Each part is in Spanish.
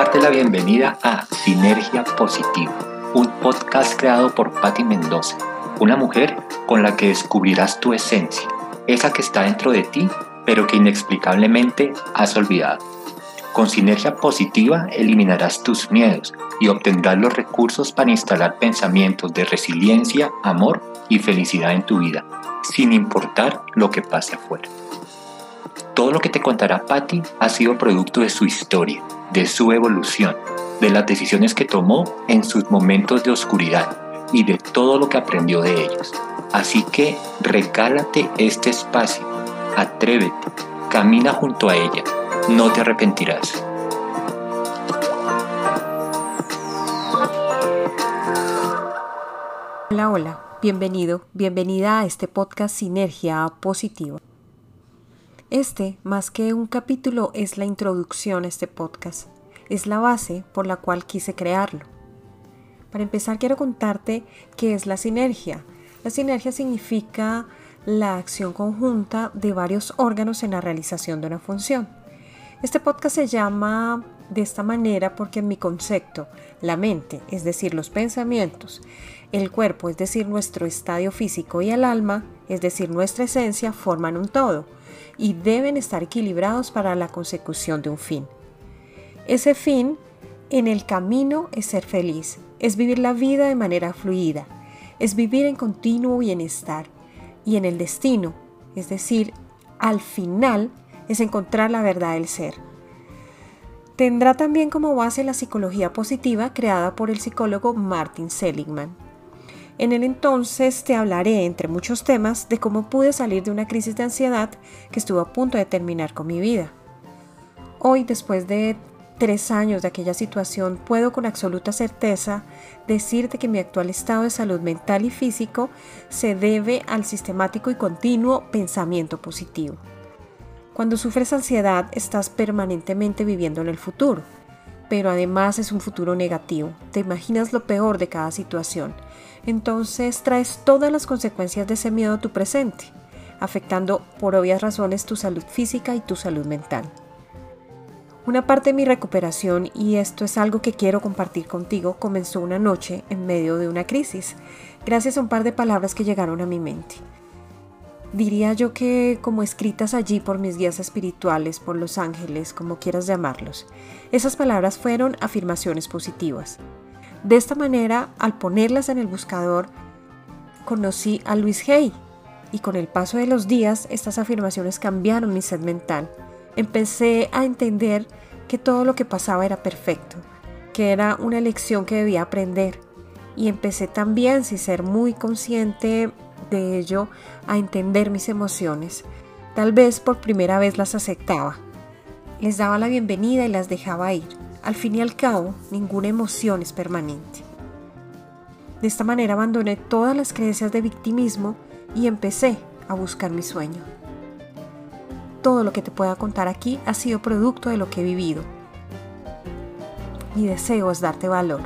darte la bienvenida a Sinergia Positiva, un podcast creado por Patti Mendoza, una mujer con la que descubrirás tu esencia, esa que está dentro de ti, pero que inexplicablemente has olvidado. Con Sinergia Positiva eliminarás tus miedos y obtendrás los recursos para instalar pensamientos de resiliencia, amor y felicidad en tu vida, sin importar lo que pase afuera. Todo lo que te contará Patty ha sido producto de su historia, de su evolución, de las decisiones que tomó en sus momentos de oscuridad y de todo lo que aprendió de ellos. Así que regálate este espacio, atrévete, camina junto a ella, no te arrepentirás. Hola, hola, bienvenido, bienvenida a este podcast Sinergia Positiva. Este, más que un capítulo, es la introducción a este podcast. Es la base por la cual quise crearlo. Para empezar, quiero contarte qué es la sinergia. La sinergia significa la acción conjunta de varios órganos en la realización de una función. Este podcast se llama de esta manera porque en mi concepto, la mente, es decir, los pensamientos, el cuerpo, es decir, nuestro estadio físico y el alma, es decir, nuestra esencia, forman un todo y deben estar equilibrados para la consecución de un fin. Ese fin en el camino es ser feliz, es vivir la vida de manera fluida, es vivir en continuo bienestar y en el destino, es decir, al final es encontrar la verdad del ser. Tendrá también como base la psicología positiva creada por el psicólogo Martin Seligman. En el entonces te hablaré, entre muchos temas, de cómo pude salir de una crisis de ansiedad que estuvo a punto de terminar con mi vida. Hoy, después de tres años de aquella situación, puedo con absoluta certeza decirte que mi actual estado de salud mental y físico se debe al sistemático y continuo pensamiento positivo. Cuando sufres ansiedad, estás permanentemente viviendo en el futuro, pero además es un futuro negativo. Te imaginas lo peor de cada situación entonces traes todas las consecuencias de ese miedo a tu presente, afectando por obvias razones tu salud física y tu salud mental. Una parte de mi recuperación, y esto es algo que quiero compartir contigo, comenzó una noche en medio de una crisis, gracias a un par de palabras que llegaron a mi mente. Diría yo que como escritas allí por mis guías espirituales, por los ángeles, como quieras llamarlos, esas palabras fueron afirmaciones positivas. De esta manera, al ponerlas en el buscador, conocí a Luis Hay y con el paso de los días estas afirmaciones cambiaron mi sed mental. Empecé a entender que todo lo que pasaba era perfecto, que era una lección que debía aprender y empecé también, sin ser muy consciente de ello, a entender mis emociones. Tal vez por primera vez las aceptaba. Les daba la bienvenida y las dejaba ir. Al fin y al cabo, ninguna emoción es permanente. De esta manera abandoné todas las creencias de victimismo y empecé a buscar mi sueño. Todo lo que te pueda contar aquí ha sido producto de lo que he vivido. Mi deseo es darte valor.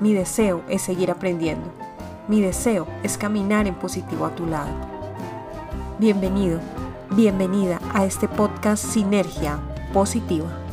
Mi deseo es seguir aprendiendo. Mi deseo es caminar en positivo a tu lado. Bienvenido, bienvenida a este podcast Sinergia Positiva.